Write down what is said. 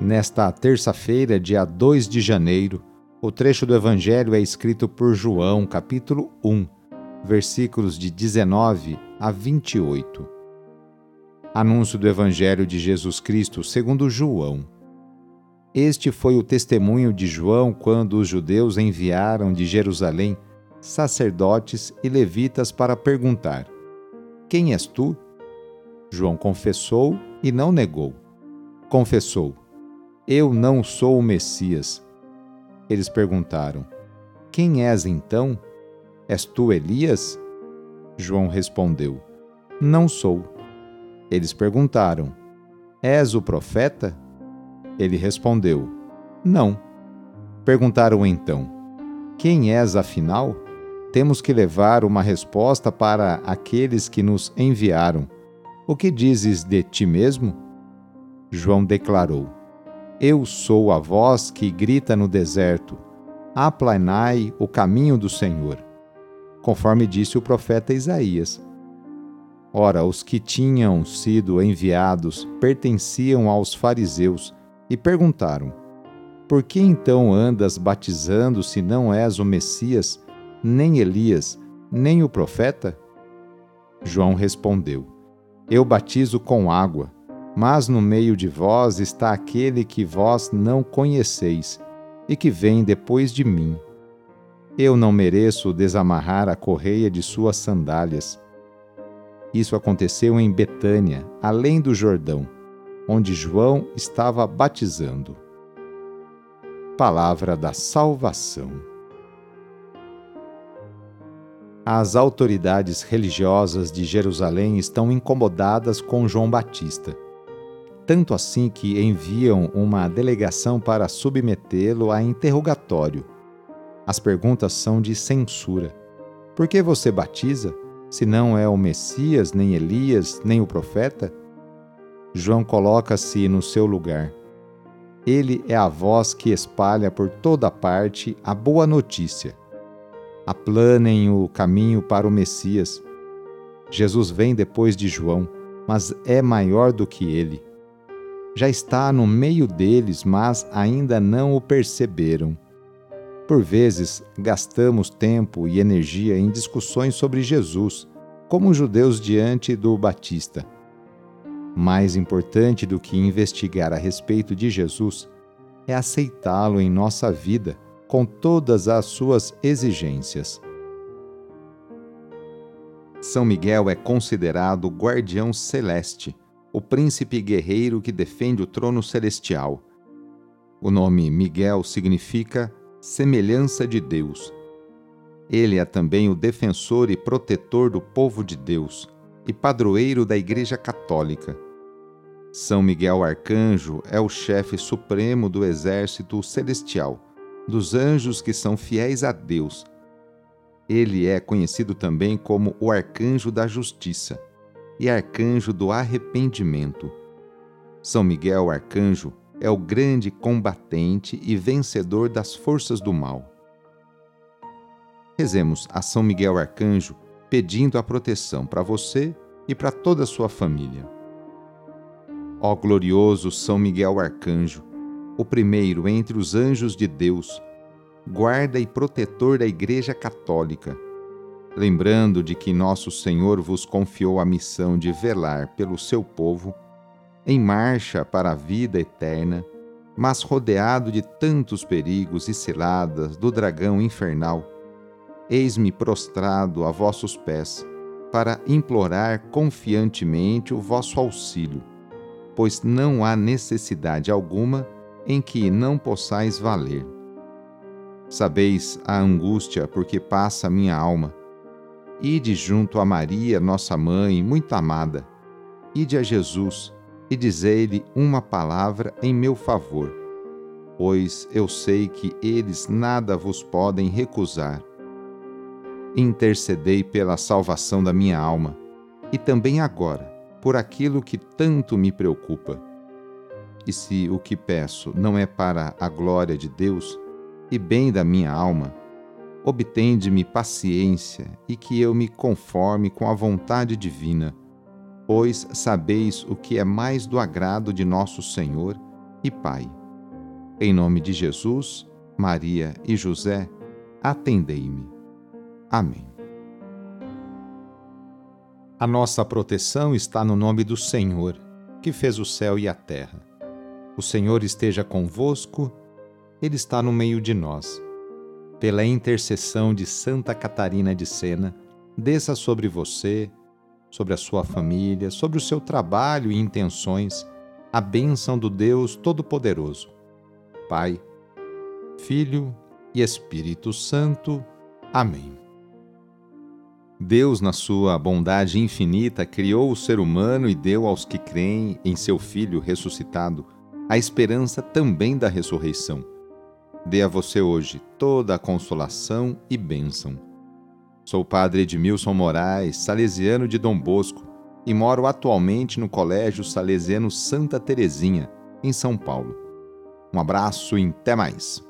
Nesta terça-feira, dia 2 de janeiro, o trecho do Evangelho é escrito por João, capítulo 1, versículos de 19 a 28. Anúncio do Evangelho de Jesus Cristo segundo João. Este foi o testemunho de João quando os judeus enviaram de Jerusalém sacerdotes e levitas para perguntar: Quem és tu? João confessou e não negou. Confessou: eu não sou o Messias. Eles perguntaram: Quem és então? És tu Elias? João respondeu: Não sou. Eles perguntaram: És o profeta? Ele respondeu: Não. Perguntaram então: Quem és afinal? Temos que levar uma resposta para aqueles que nos enviaram. O que dizes de ti mesmo? João declarou: eu sou a voz que grita no deserto: aplanai o caminho do Senhor, conforme disse o profeta Isaías. Ora, os que tinham sido enviados pertenciam aos fariseus e perguntaram: Por que então andas batizando se não és o Messias, nem Elias, nem o profeta? João respondeu: Eu batizo com água mas no meio de vós está aquele que vós não conheceis e que vem depois de mim. Eu não mereço desamarrar a correia de suas sandálias. Isso aconteceu em Betânia, além do Jordão, onde João estava batizando. Palavra da Salvação. As autoridades religiosas de Jerusalém estão incomodadas com João Batista tanto assim que enviam uma delegação para submetê-lo a interrogatório. As perguntas são de censura. Por que você batiza, se não é o Messias, nem Elias, nem o profeta? João coloca-se no seu lugar. Ele é a voz que espalha por toda parte a boa notícia. Aplanem o caminho para o Messias. Jesus vem depois de João, mas é maior do que ele já está no meio deles, mas ainda não o perceberam. Por vezes, gastamos tempo e energia em discussões sobre Jesus, como os judeus diante do Batista. Mais importante do que investigar a respeito de Jesus é aceitá-lo em nossa vida com todas as suas exigências. São Miguel é considerado guardião celeste o príncipe guerreiro que defende o trono celestial. O nome Miguel significa semelhança de Deus. Ele é também o defensor e protetor do povo de Deus e padroeiro da Igreja Católica. São Miguel Arcanjo é o chefe supremo do exército celestial, dos anjos que são fiéis a Deus. Ele é conhecido também como o Arcanjo da Justiça e arcanjo do arrependimento. São Miguel Arcanjo é o grande combatente e vencedor das forças do mal. Rezemos a São Miguel Arcanjo pedindo a proteção para você e para toda a sua família. Ó glorioso São Miguel Arcanjo, o primeiro entre os anjos de Deus, guarda e protetor da Igreja Católica, lembrando de que nosso Senhor vos confiou a missão de velar pelo seu povo, em marcha para a vida eterna, mas rodeado de tantos perigos e ciladas do dragão infernal, eis-me prostrado a vossos pés, para implorar confiantemente o vosso auxílio, pois não há necessidade alguma em que não possais valer. Sabeis a angústia por que passa minha alma. Ide junto a Maria, nossa mãe, muito amada. Ide a Jesus e dizei-lhe uma palavra em meu favor, pois eu sei que eles nada vos podem recusar. Intercedei pela salvação da minha alma e também agora por aquilo que tanto me preocupa. E se o que peço não é para a glória de Deus, e bem da minha alma, obtende-me paciência e que eu me conforme com a vontade divina, pois sabeis o que é mais do agrado de nosso Senhor e Pai. Em nome de Jesus, Maria e José, atendei-me. Amém. A nossa proteção está no nome do Senhor, que fez o céu e a terra. O Senhor esteja convosco ele está no meio de nós. Pela intercessão de Santa Catarina de Sena, desça sobre você, sobre a sua família, sobre o seu trabalho e intenções, a bênção do Deus Todo-Poderoso. Pai, Filho e Espírito Santo. Amém. Deus, na sua bondade infinita, criou o ser humano e deu aos que creem em seu Filho ressuscitado a esperança também da ressurreição dê a você hoje toda a consolação e bênção. Sou o padre Edmilson Moraes, salesiano de Dom Bosco, e moro atualmente no Colégio Salesiano Santa Terezinha, em São Paulo. Um abraço e até mais!